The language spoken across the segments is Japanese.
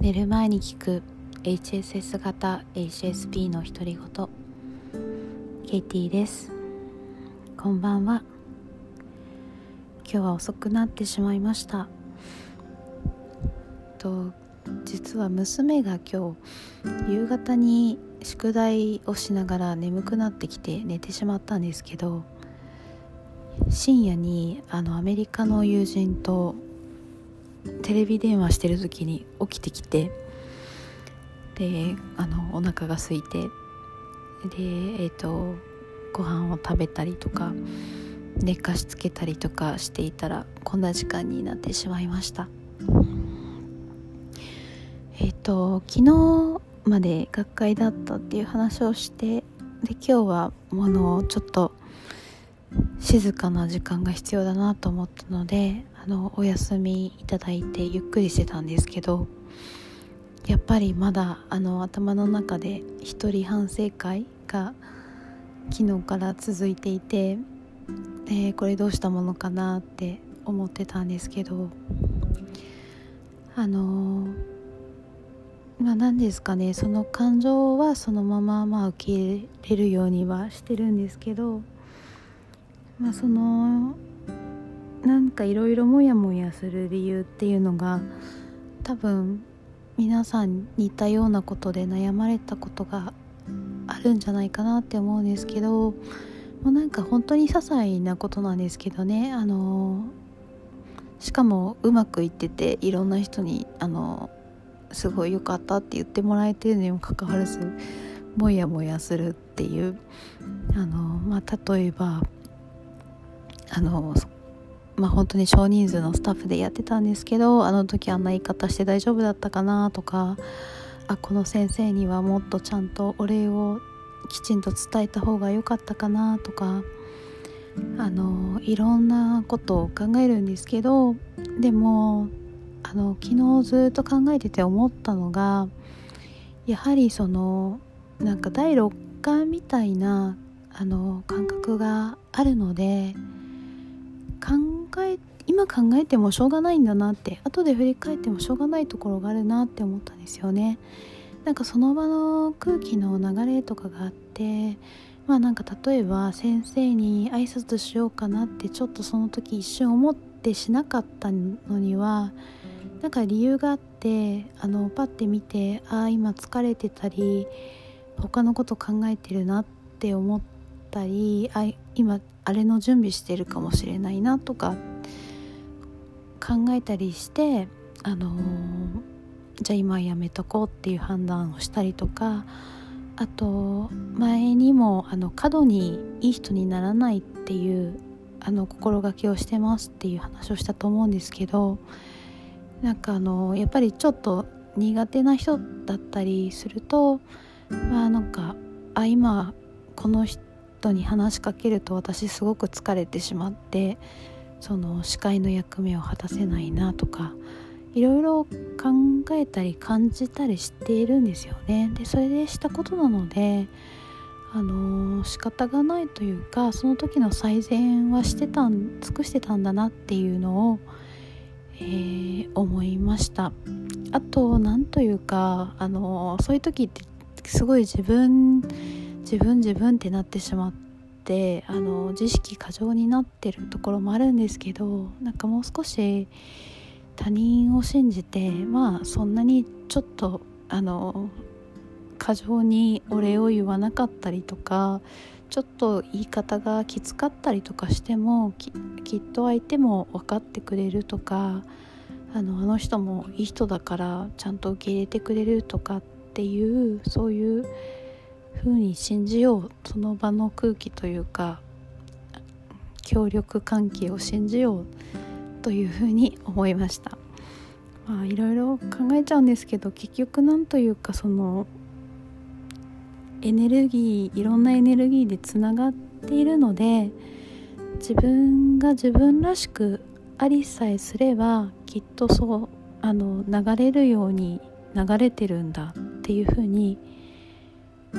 寝る前に聞く HSS 型 HSP の独り言。ケイティです。こんばんは。今日は遅くなってしまいました。と実は娘が今日夕方に宿題をしながら眠くなってきて寝てしまったんですけど深夜にあのアメリカの友人とテレビ電話してる時に起きてきてであのお腹が空いてでえっ、ー、とご飯を食べたりとか寝かしつけたりとかしていたらこんな時間になってしまいました。えっ、ー、と昨日まで学会だったっていう話をしてで今日はものちょっと静かな時間が必要だなと思ったのであのお休みいただいてゆっくりしてたんですけどやっぱりまだあの頭の中で一人反省会が昨日から続いていて、えー、これどうしたものかなって思ってたんですけどあのまあ何ですかねその感情はそのまままあ受け入れるようにはしてるんですけどまあそのなんかいろいろモヤモヤする理由っていうのが多分皆さん似たようなことで悩まれたことがあるんじゃないかなって思うんですけどもうなんか本当に些細なことなんですけどねあのしかもうまくいってていろんな人にあのすごい良かったって言ってもらえてるにもかかわらずモヤモヤするっていうあの、まあ、例えばあのまあ本当に少人数のスタッフでやってたんですけどあの時あんな言い方して大丈夫だったかなとかあこの先生にはもっとちゃんとお礼をきちんと伝えた方が良かったかなとかあのいろんなことを考えるんですけどでもあの昨日ずっと考えてて思ったのがやはりそのなんか第六感みたいなあの感覚があるので考え今考えてもしょうがないんだなって後で振り返ってもしょうがないところがあるなって思ったんですよね。なんかその場の空気の流れとかがあってまあなんか例えば先生に挨拶しようかなってちょっとその時一瞬思ってしなかったのにはなんか理由があってあのパッて見てああ今疲れてたり他のこと考えてるなって思ったりあ今あれの準備してるかもしれないなとか考えたりしてあの、じゃあ今やめとこうっていう判断をしたりとかあと前にもあの過度にいい人にならないっていうあの心がけをしてますっていう話をしたと思うんですけどなんかあのやっぱりちょっと苦手な人だったりするとまあなんかあ今この人人に話しかけると私すごく疲れてしまってその司会の役目を果たせないなとかいろいろ考えたり感じたりしているんですよね。でそれでしたことなのであのー、仕方がないというかその時の最善はしてたん尽くしてたんだなっていうのを、えー、思いましたあと何というか、あの、そういう時ってすごい自分自分自分ってなってしまってあの自意識過剰になってるところもあるんですけどなんかもう少し他人を信じてまあそんなにちょっとあの過剰にお礼を言わなかったりとかちょっと言い方がきつかったりとかしてもきっと相手も分かってくれるとかあのあの人もいい人だからちゃんと受け入れてくれるとかっていうそういうふうに信じようその場の空気というか協力関係を信じようというふうに思いました。まあいろいろ考えちゃうんですけど結局なんというかそのエネルギーいろんなエネルギーでつながっているので自分が自分らしくありさえすればきっとそうあの流れるように流れてるんだっていうふうに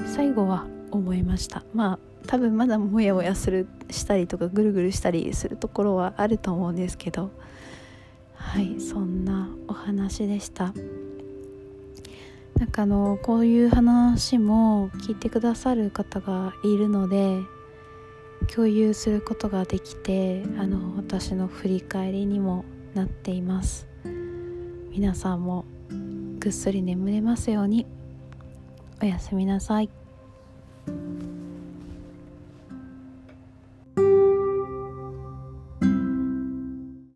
最後は思いました。まあ多分まだモヤモヤするしたりとかぐるぐるしたりするところはあると思うんですけど。はいそんなお話でした。なんかあのこういう話も聞いてくださる方がいるので共有することができてあの私の振り返りにもなっています。皆さんもぐっすり眠れますように。おやすみなさい。